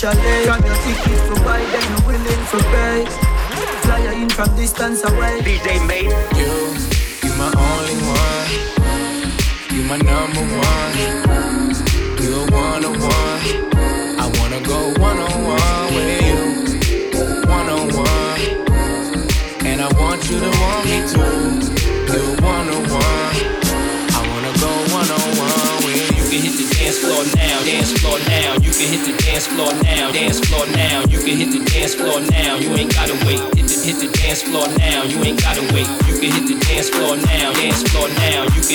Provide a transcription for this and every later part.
special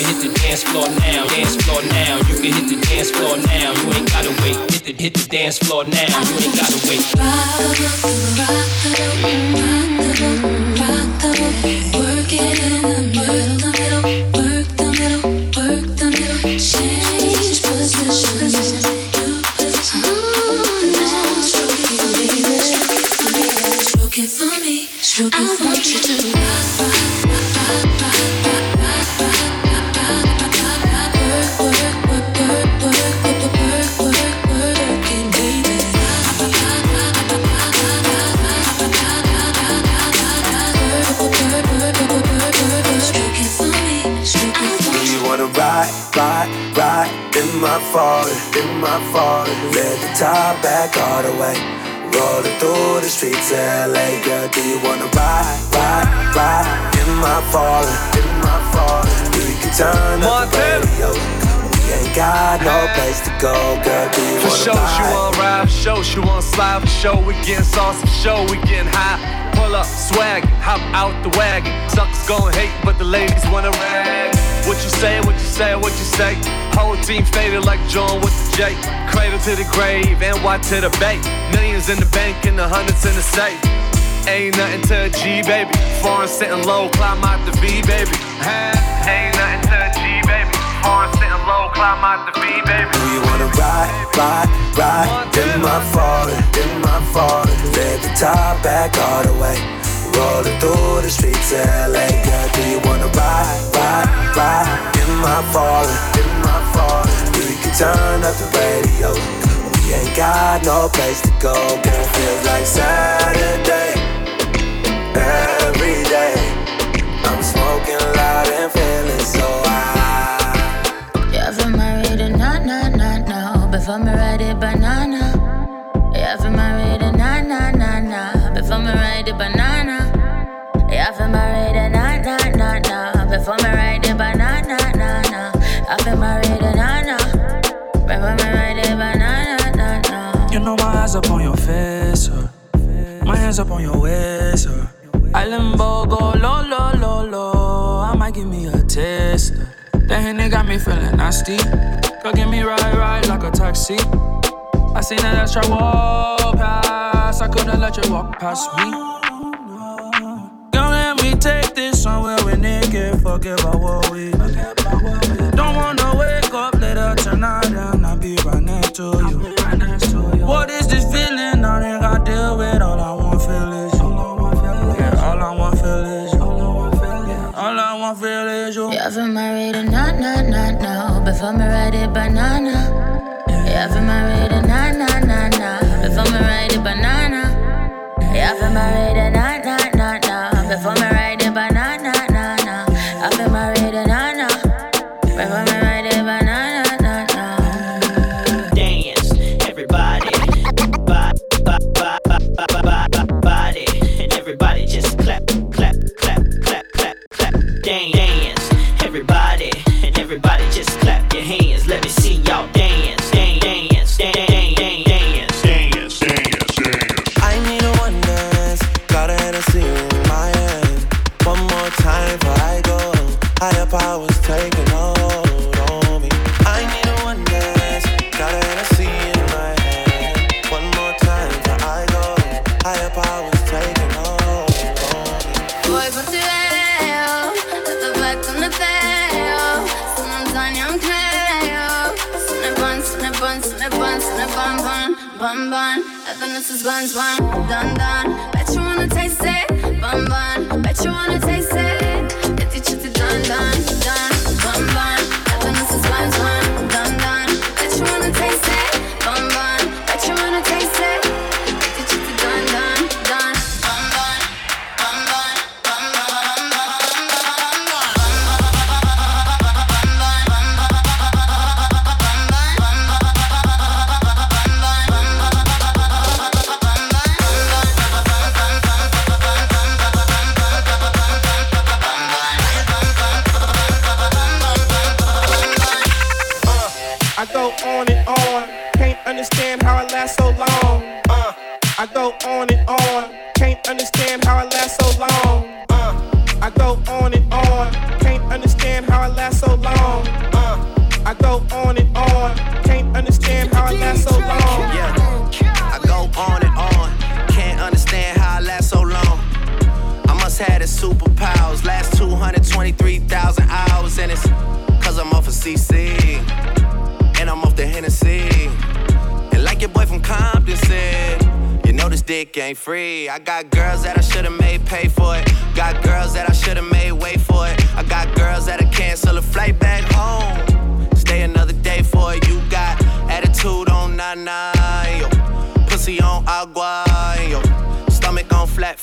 hit the dance floor now, dance floor now. You can hit the dance floor now. You ain't gotta wait. Hit the hit the dance floor now. You ain't gotta wait. Work it in place to go, girl. Do you For sure, she want ride, for sure, she want slide, for sure, we getting sauce, for sure, we getting high. Pull up, swag, hop out the wagon. Suckers gon' hate, but the ladies wanna rag. What you say, what you say, what you say? Whole team faded like John with the J. Cradle to the grave, and Y to the bay. Millions in the bank and the hundreds in the safe. Ain't nothing to a G, baby. Foreign sitting low, climb out the V, baby. Ain't nothing to a G, baby. Foreign sitting low, climb out the V, baby. Do you wanna ride, ride, ride in my Ferrari, in my Ferrari? Let the top back all the way. Rolling through the streets of LA, girl. Do you wanna ride, ride, ride in my Ferrari, in my Ferrari? We can turn up the radio. We ain't got no place to go, girl. Feels like Saturday every day. I'm smoking loud and feeling so high. Before me ride a banana. Yeah, for married a na na na na. Before me ride a banana. Yeah, for married a na na na na. Before me ride a banana na na. I for married a na na. Before me ride a banana na na. You know my eyes up on your face, uh. my hands up on your waist. Uh. I limbo go low, low, low, low. I might give me a taste. That Henny got me feeling nasty. Go get me ride, ride like a taxi. I seen that extra walk past. I couldn't let you walk past me. Don't let me take this somewhere we naked. Forget about what we. Don't wanna wake up later tonight and I'll be right next to you.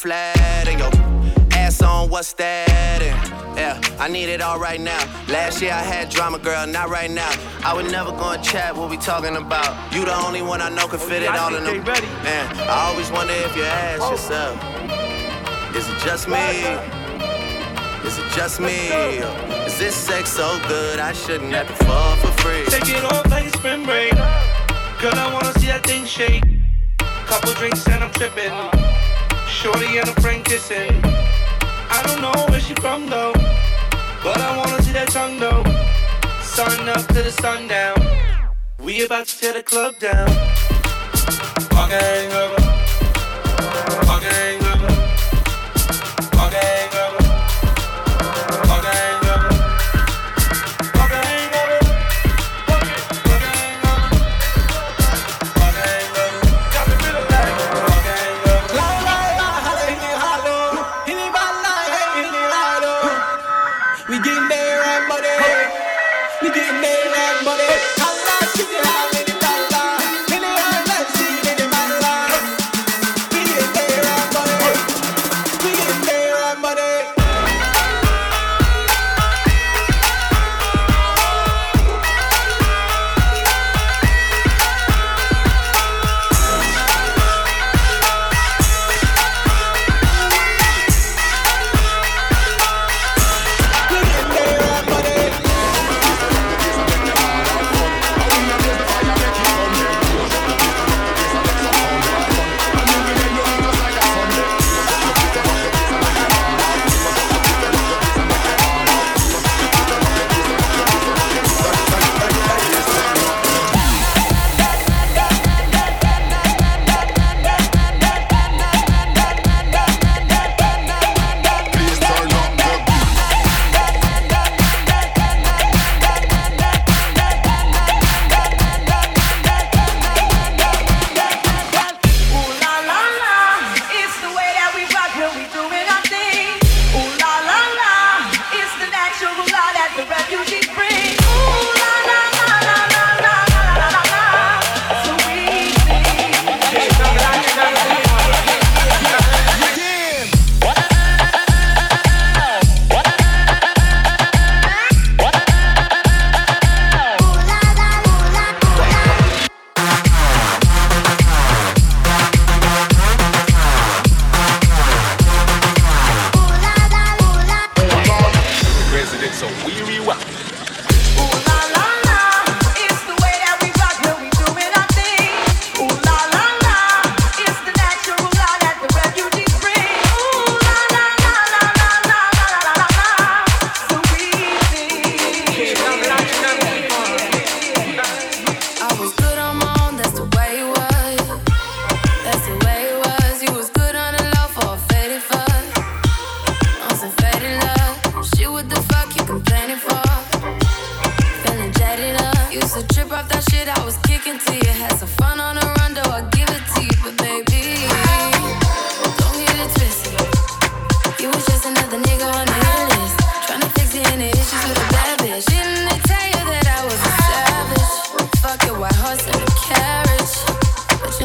Flat, and yo ass on, what's that? And, yeah, I need it all right now. Last year I had drama, girl, not right now. I would never go and chat what we talking about. You the only one I know can oh, fit it all in them. Man, I always wonder if you ask oh. yourself, is it just me? Is it just me? Is this sex so good I shouldn't have to fall for free? Take it off like spring break. Girl, I wanna see that thing shake. Couple drinks and I'm tripping. Shorty and a friend kissing. I don't know where she from though, but I wanna see that tongue though. Sun up to the sundown, we about to tear the club down. Park hangover, park hangover, park money. You getting made that money. I like to get.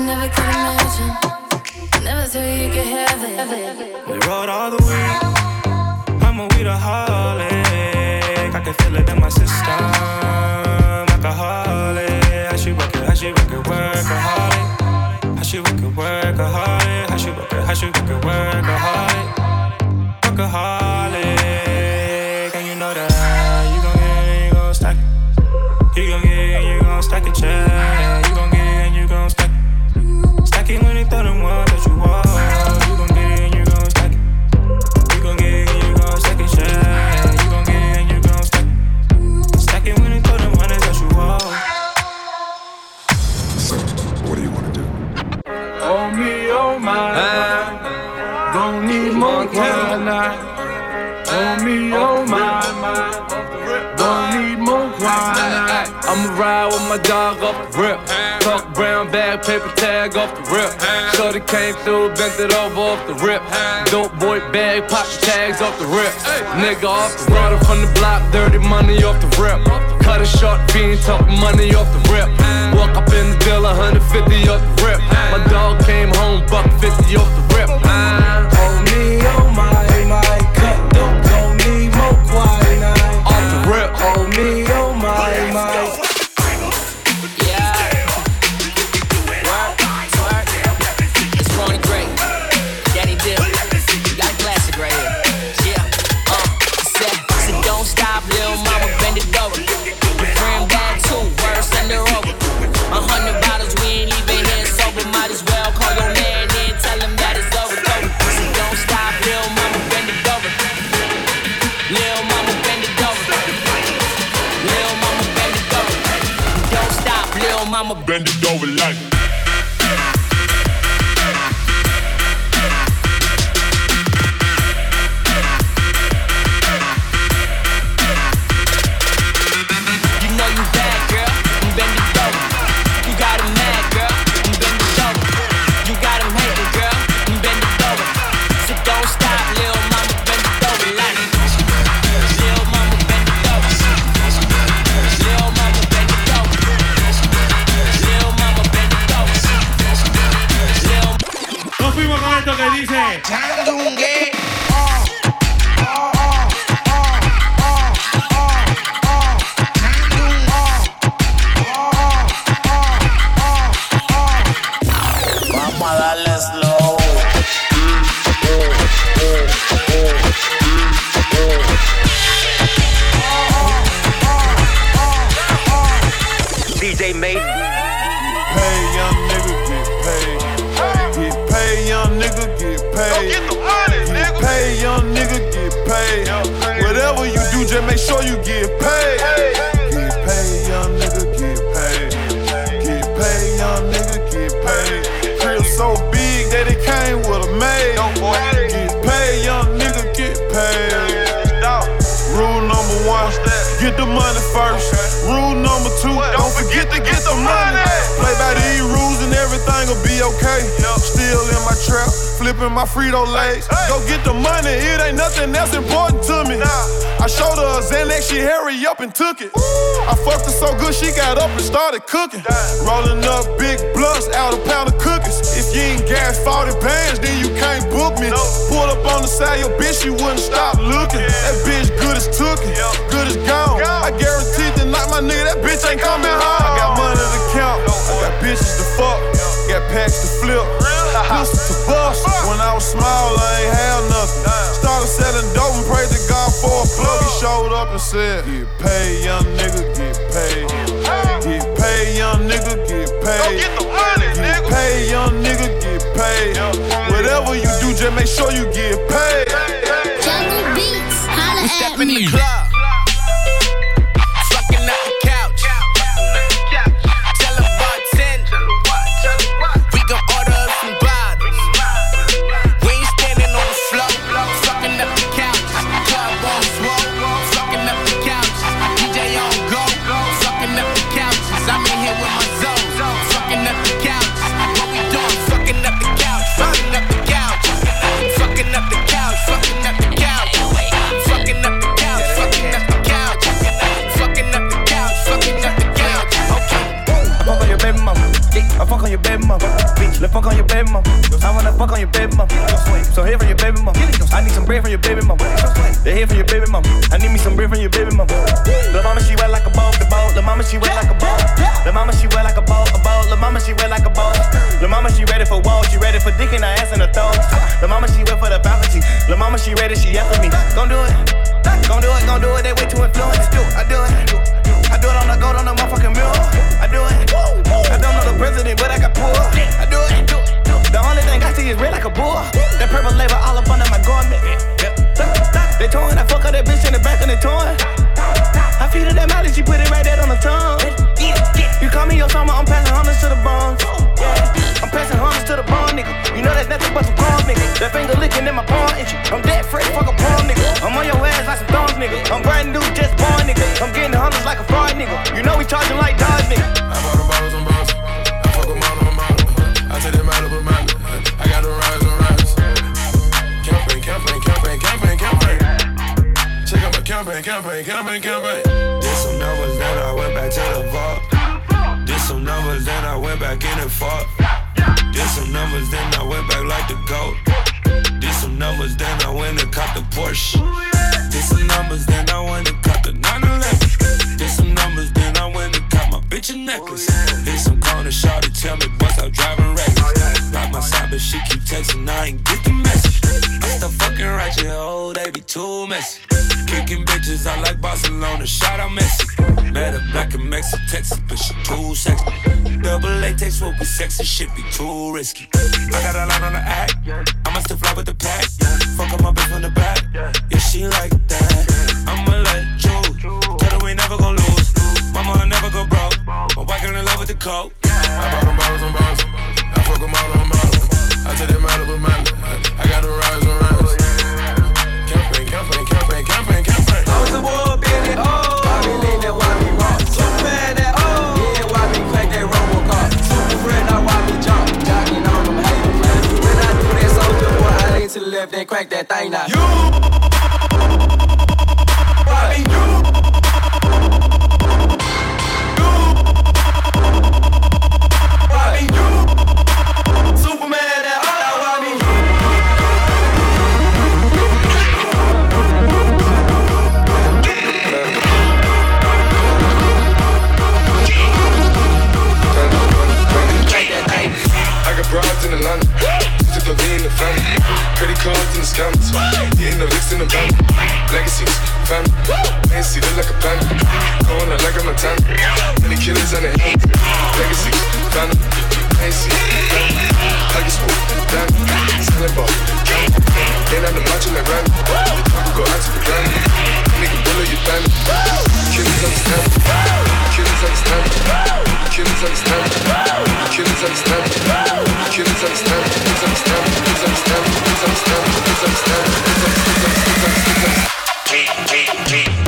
Never could imagine. Never thought you could have it. We rode all the way. I'm a weedaholic. I can feel it in my system. Alcoholic. How she work it? How she work it? Workaholic. How she work it? Workaholic. How she work it? How she work it? Workaholic. Workaholic. I'ma ride with my dog off the rip. Talk brown bag, paper tag off the rip. Shorty came through, bent it over off the rip. Dope boy bag, pop the tags off the rip. Nigga off the runner from the block, dirty money off the rip. Cut a short fiend, talk money off the rip. Walk up in the bill, 150 off the rip. My dog came home, buck 50 off the rip. Cooking. Rolling up big blunts out a pound of cookies. If you ain't gas 40 bands, then you can't book me. Pull up on the side, your bitch, she wouldn't stop looking. That bitch good as tookin', good as gone. I guarantee tonight, my nigga, that bitch ain't coming home. I got money to count, I got bitches to fuck, got packs to flip, pistol to bust. When I was small, I ain't had nothing. Started selling dope and prayed to God for a plug. He showed up and said, Get paid, young nigga, paid. Get paid, young nigga, get paid. Whatever you do, just make sure you get paid. Jungle Beats, holla We step fuck on your baby mama. I wanna fuck on your baby mama. So here from your baby mama. I need some bread from your baby mama. They here from your baby mama. I need me some bread from your baby mama. Lil' mama, she wet like a boat, the boat. Lil' mama, she wet like a boat. Lil' mama, she wet like a boat, a boat. Lil' mama, she wet like a boat. Lil' mama, she ready for war. She ready for dick in her ass and her throat. Lil' mama, she wet for the faculty. Lil' mama, she ready, she after me. Gon' do it. Gon' do it, gon' do it. They way too influenced. I do it. I do it on the gold on the motherfucking mirror. I do it. I don't know the president, but I got poor. I red like a bull. That purple label all up under my garment. They torn, I fuck up that bitch in the back and they torn. I feed her that mileage, she put it right there on the tongue. You call me your summer, I'm passing hundreds to the Bronx. I'm passing hundreds to the bone, nigga. You know that's nothing but some palm, nigga. That finger licking in my palm itchy. I'm that fresh, fuck a palm, nigga. I'm on your ass like some thorns, nigga. I'm brand new, just born, nigga. I'm getting hundreds like a fraud, nigga. You know we charging like. Campaign, campaign, campaign. Did some numbers, then I went back to the vault. Did some numbers, then I went back in and fought. Did some numbers, then I went back like the goat. Did some numbers, then I went and caught the Porsche. Did some numbers, then I went and caught the 911. Did some numbers, then I went and caught my bitch a necklace. Did some corner shot to tell me bust out driving reckless. Like my side, but she keep texting, I ain't get the message. I still fucking ratchet, oh, they be too messy. Bitches, I like Barcelona, shout out Messi. Met her black and Mexican, Texas, but she too sexy. Double A takes will be sexy, shit be too risky. I got a lot on the act, I must have fly with the pack. Fuck up my bitch from the back, yeah, she like that. I'ma let you, tell her we never gon' lose. Mama, I never go broke. My wife in love with the coke. if then crank that thing out. You. Family. Credit cards in. Hitting the licks in the van. Legacies, family. Ain't see look like a plan. Going out like a Montana. Many killers on the hand. Legacies, family. Ain't family. I get smooth, damn. Selling ball, Then I'm the macho like Randy. The go out to the grand. Nigga, bullet your family. Killers understand. Killers understand. Killers understand. Killers understand. Killers understand. Killers understand. Killers understand. Killers understand. Killers understand. Killers understand. Killers understand. I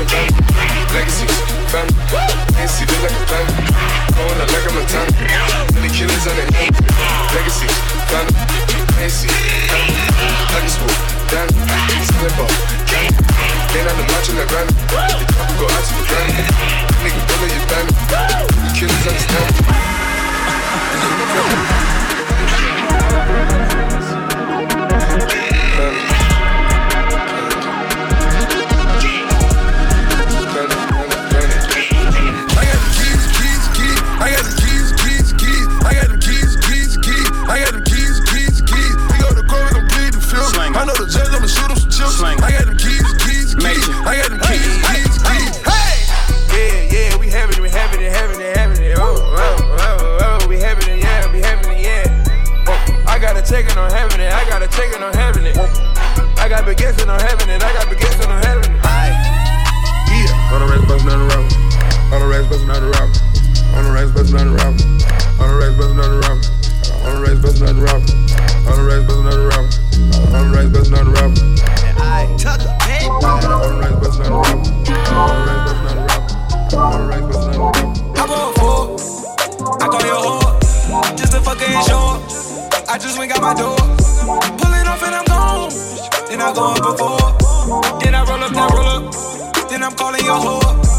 a thang. Legacies, fam. Can't see this like a thang. Going like I'm a thang. Killers on it. Legacy, fam. Can't fam. Like a school, dan. Slip up, dan. Ain't on the march in the run. The couple go out to the run. Nigga, bullet your band. Killers understand. Then I'm calling your whore.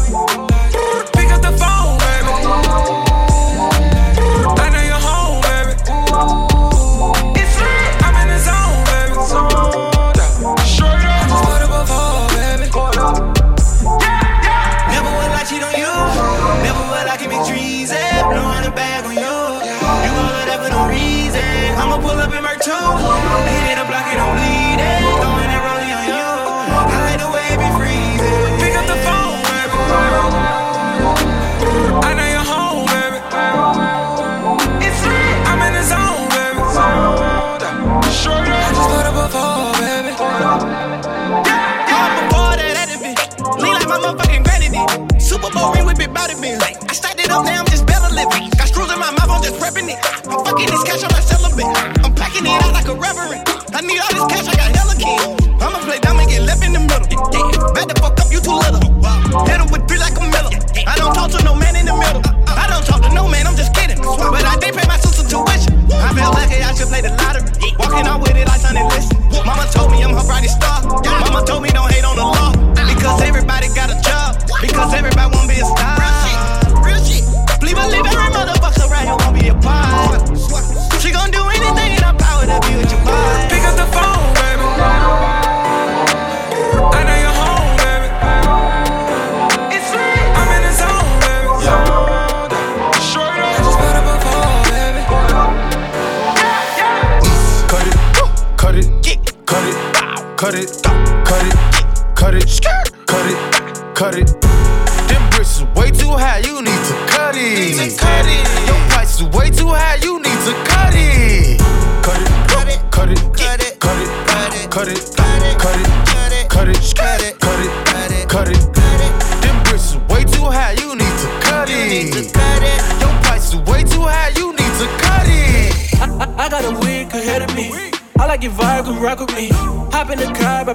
A reverend. I need all this cash, I got hella kids. I'ma play and get left in the middle. Back the fuck up, you too little. Hit him with three like a miller. I don't talk to no man in the middle. I don't talk to no man, I'm just kidding. But I did pay my sister tuition. I feel lucky I should play the lottery. Walking out with it like Sonny Liston. Mama told me I'm her brightest star. Mama told me don't hate on the law. Because everybody got a job. Because everybody wanna be a star.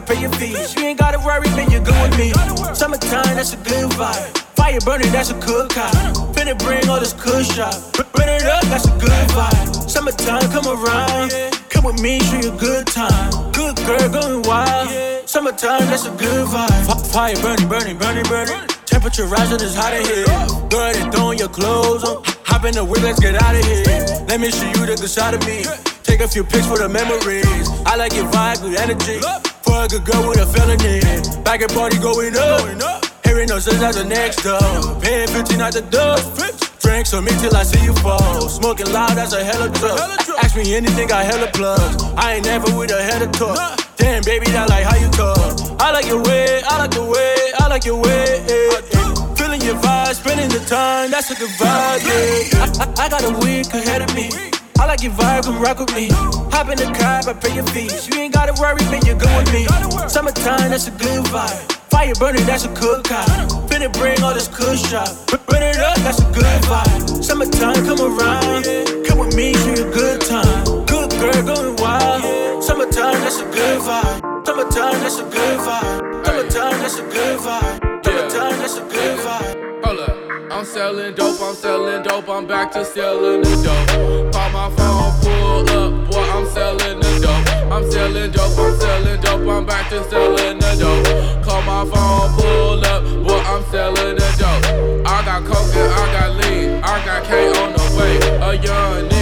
Pay your fees. You ain't gotta worry, man, you're good with me. Summertime, that's a good vibe. Fire burning, that's a good kind. Finna bring all this kush out. Burn it up, that's a good vibe. Summertime, come around. Come with me, show you a good time. Good girl, going wild. Summertime, that's a good vibe. Fire burning, burning, burning, burning. Temperature rising, it's hot in here. Go ahead and throw your clothes on. Hop in the whip, let's get out of here. Let me show you the good side of me. Take a few pics for the memories. I like your vibe, good energy. For a girl with a felony. Back and party going up. Hearing no sense as the next door. Paying 15 at the door. Drinks on me till I see you fall. Smoking loud, that's a hella drug. Ask me anything, I hella plugs. I ain't never with a head of talk. Damn, baby, I like how you talk. I like your way, I like the way, I like your way. Feeling your vibe, spending the time, that's a good vibe, yeah. I, I, I got a week ahead of me. I like your vibe, come rock with me. Hop in the car, I pay your fees. You ain't gotta worry, man, you're good with me. Summertime, that's a good vibe. Fire burning, that's a good kind. Finna bring all this kush out. Burn it up, that's a good vibe. Summertime, come around. Come with me, show you a good time. Good girl, going wild. Summertime, that's a good vibe. Summertime, that's a good vibe. Summertime, that's a good vibe. I'm selling dope, I'm selling dope, I'm back to selling the dope. Call my phone, pull up, boy, I'm selling the dope. I'm selling dope, I'm selling dope, I'm back to selling the dope. Call my phone, pull up, boy, I'm selling the dope. I got coke and I got lean, I got K on the way. A young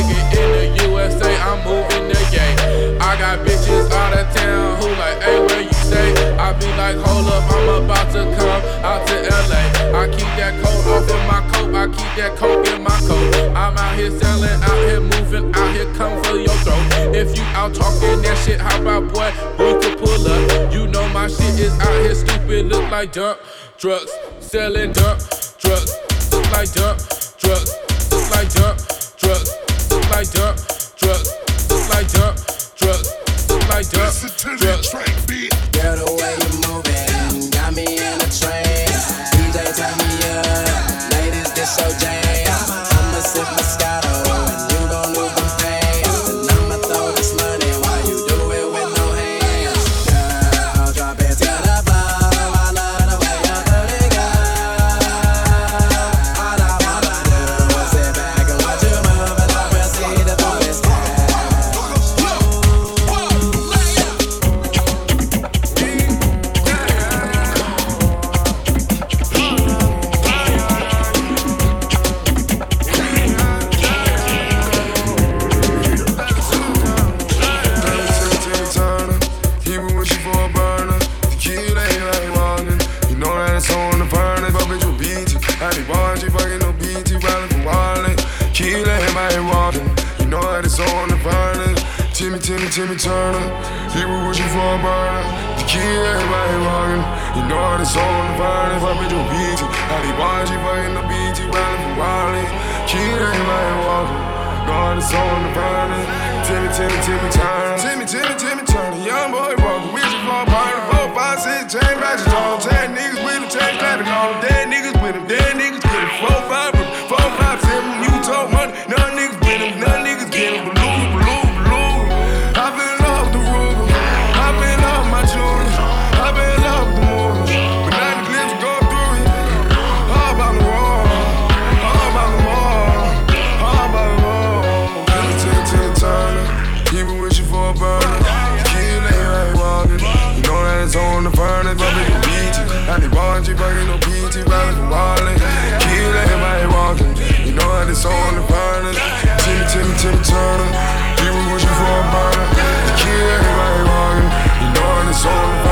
out talking that shit, how about boy, we could pull up. You know my shit is out here stupid, look like dirt. Drugs, selling dirt, drugs, look like dirt, drugs, look like dirt, drugs, look like dirt, drugs, look like dirt, drugs, look like dirt, drugs. Timmy, Timmy Turner. He was wishing for a burner. The key, everybody walking. You know how this all the violence. I bet your beat. How they watch you fighting the beat. You running from wilding. Key, everybody walking. Know how this all the violence. Timmy, Timmy, Timmy Turner. Timmy, Timmy, Timmy Turner. Young boy walking. Wishing for a burner. Four, five, six, ten, chain matches on. Ten niggas with him. Ten clapping on him. Dead niggas with him. Dead niggas with him. Four, five, four, five, seven. You talk money. None niggas with him. None niggas. This on the violence. Timmy, Timmy, Timmy Turner. People wishing for a burner. Kill everybody walking. You know how this on the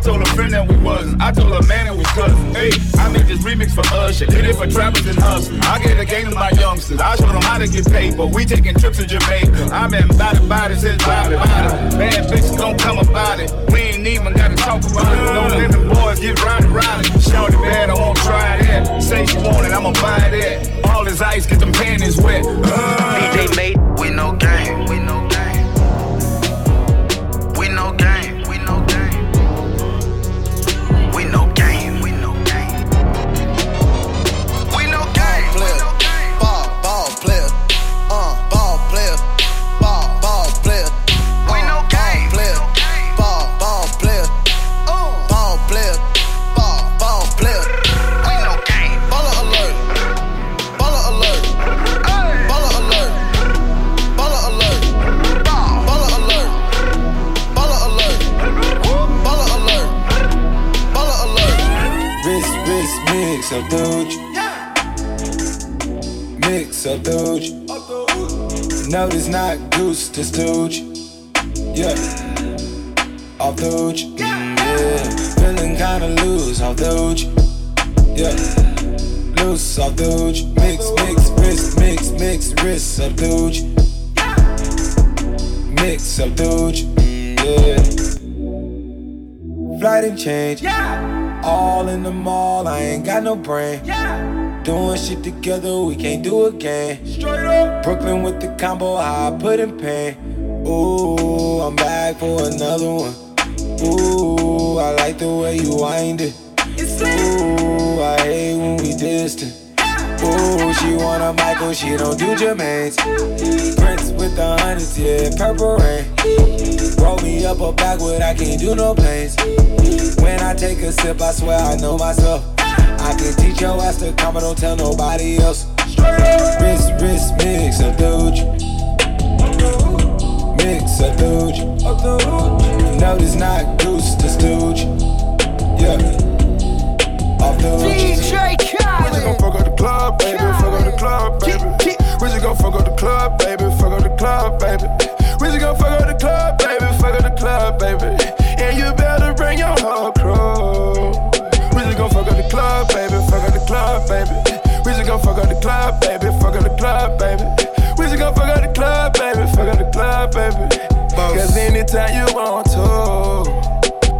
I told a friend that we wasn't. I told a man that we cousins. Hey, I made this remix for Usher. Did it for trappers and hustlers. I gave the game to my youngsters. I showed them how to get paid, but we taking trips to Jamaica. I'm in body body since body body. Bad bitches gon' come about it. We ain't even gotta talk about it. No limit boys get round and round it. Bad, I won't try that. Say she want it, I'ma buy that. All his ice, get them panties wet. Uh. DJ made Change. All in the mall, I ain't got no brain. Yeah. Doing shit together, we can't do again. Straight up. Brooklyn with the combo, I put in pain. Ooh, I'm back for another one. Ooh, I like the way you wind it. Ooh, I hate when we distant. Ooh, she want a Michael, she don't do Jermaine's. Prince with the hundreds, yeah, purple rain. Roll me up a backwood, I can't do no planes. When I take a sip, I swear I know myself. I can teach your ass to come, but don't tell nobody else. Wrist, wrist, mix a doge. Mix a doge. No, this not goose, this doge. Yeah. Off doge. DJ We just gon' fuck up the club, baby. Fuck up the club, baby. We just gon' fuck up the club, baby. Fuck up the club, baby. We just gon' fuck up the club, baby. Fuck up the club, baby. And you better bring your whole crew. We just gon' fuck up the club, baby. Fuck up the club, baby. We just gon' fuck up the club, baby. Fuck up the club, baby. We just gon' fuck up the club, baby. Fuck up the club, baby. Cause anytime you want to.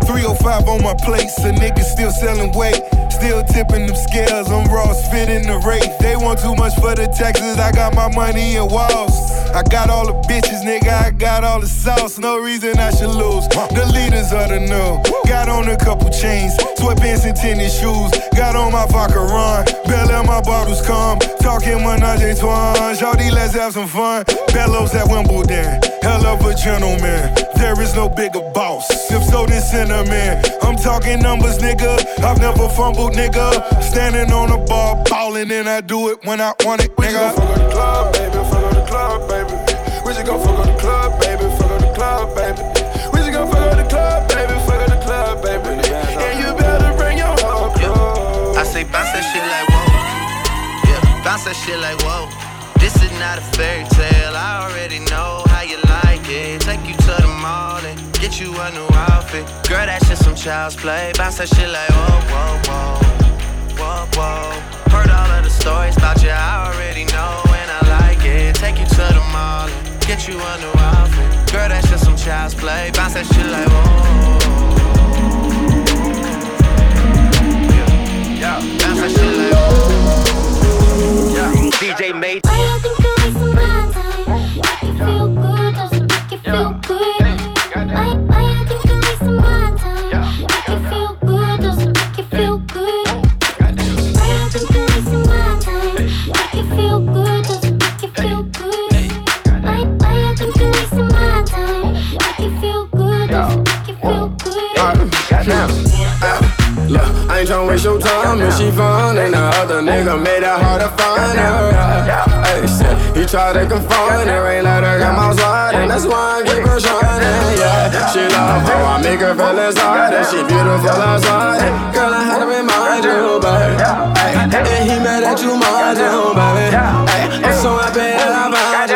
305 on my plate, a niggas still selling weight. Still tipping them scales, I'm Ross fitting the rate. They want too much for the taxes, I got my money in walls. I got all the bitches, nigga, I got all the sauce. No reason I should lose. The leaders of the new. Got on a couple chains, sweatpants and tennis shoes. Got on my vodka run, Bell my bottles come. Talking menage a trois, Shawty, let's have some fun. Bellows at Wimbledon, hell of a gentleman. There is no bigger boss. If so, then in. I'm talking numbers, nigga. I've never fumbled, nigga. Standing on the bar, ballin', and I do it when I want it, nigga. We fuck up the club, baby. Fuck up the club, baby. We just gon' fuck up the club, baby. Fuck up the club, baby. We just gon' fuck up the club, baby. Fuck up the club, baby. And you better bring your whole crew. I say bounce that shit like whoa. Yeah, bounce that shit like whoa. This is not a fairy tale. I already know how you like it. Take you to the mall and get you a new outfit. Girl, that shit some child's play. Bounce that shit like whoa, whoa, whoa, whoa, whoa. Heard all of the stories about you. I already know like it. Take you to the mall and get you a new outfit. Girl, that's just some child's play. Bounce that shit like whoa. Yeah, yeah. Oh. DJ Mate. Think my time? Make you feel good, make you feel good. look, I ain't tryna waste your time. And she fun, ain't no other nigga made it hard to find her. Hey, shit, he tried to confront her, ain't let her come outside, and that's why I keep her shining. Yeah, she love how I make her feel inside, and she beautiful outside. Girl, I had to remind you, baby. Hey, and he mad that you mind him, baby. Hey, I'm so happy that I found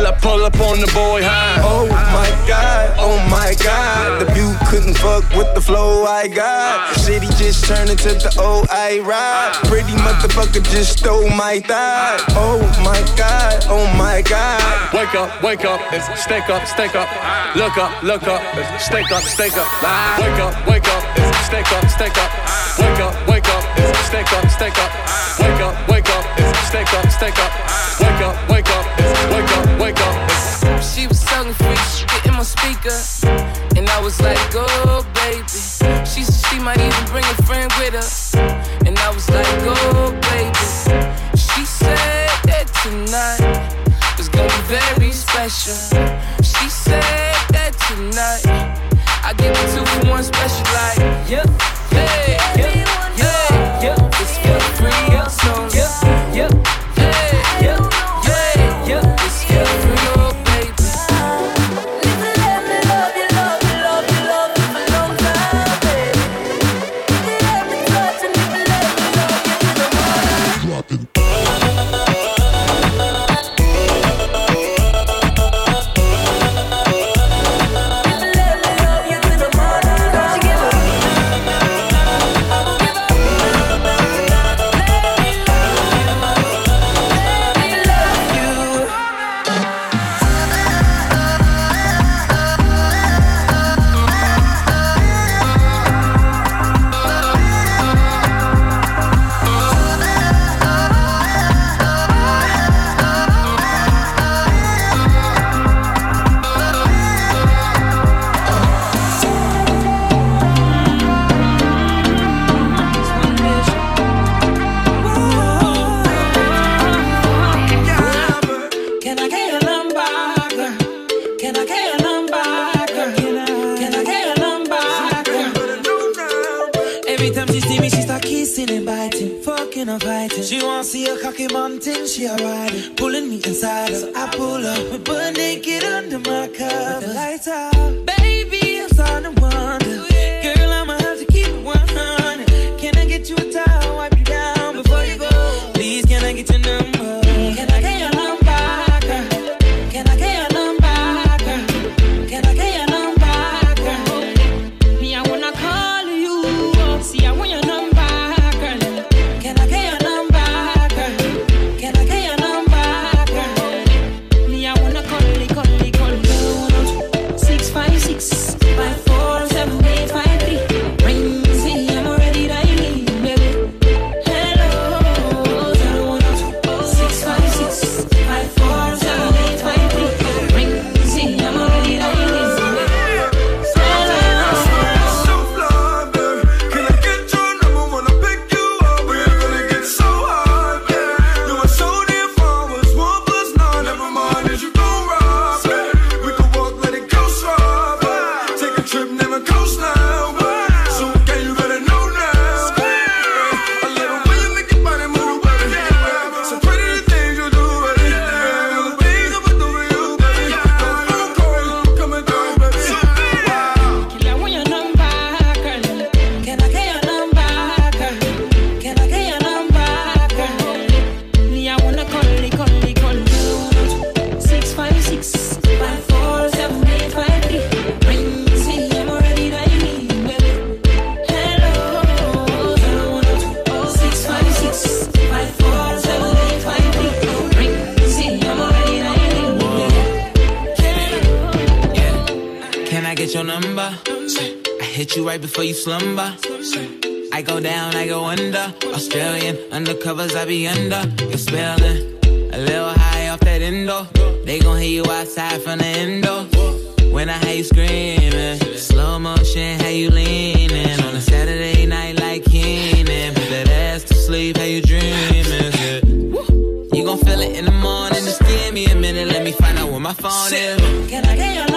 Till I pull up on the boy high. Oh my god, oh my god. The view couldn't fuck with the flow I got. The city just turned into the old I ride. Pretty motherfucker just stole my thigh. Oh my god, oh my god. Wake up, wake up, it's stake up, stake up. Look up, look up, it's stake up, stake up. Wake up, wake up, it's stake up, stake up. Wake up, wake up, it's stake up, stake up. Wake up, wake up, stake up, stake up. Wake up, wake up, wake up, wake up. She was selling free shit in my speaker. And I was like, oh, baby. She said she might even bring a friend with her. And I was like, oh, baby. She said that tonight was gonna be very special. She said that tonight I give it two for one special, like, yep, yeah, number. I hit you right before you slumber. I go down, I go under. Australian undercovers, I be under. You're spelling a little high off that endo. They gon' hear you outside from the endo. When I hear you screaming, slow motion, how you leaning on a Saturday night like Kenan. Put that ass to sleep, how you dreaming. You gon' feel it in the morning. Just give me a minute, let me find out where my phone is. Can I get your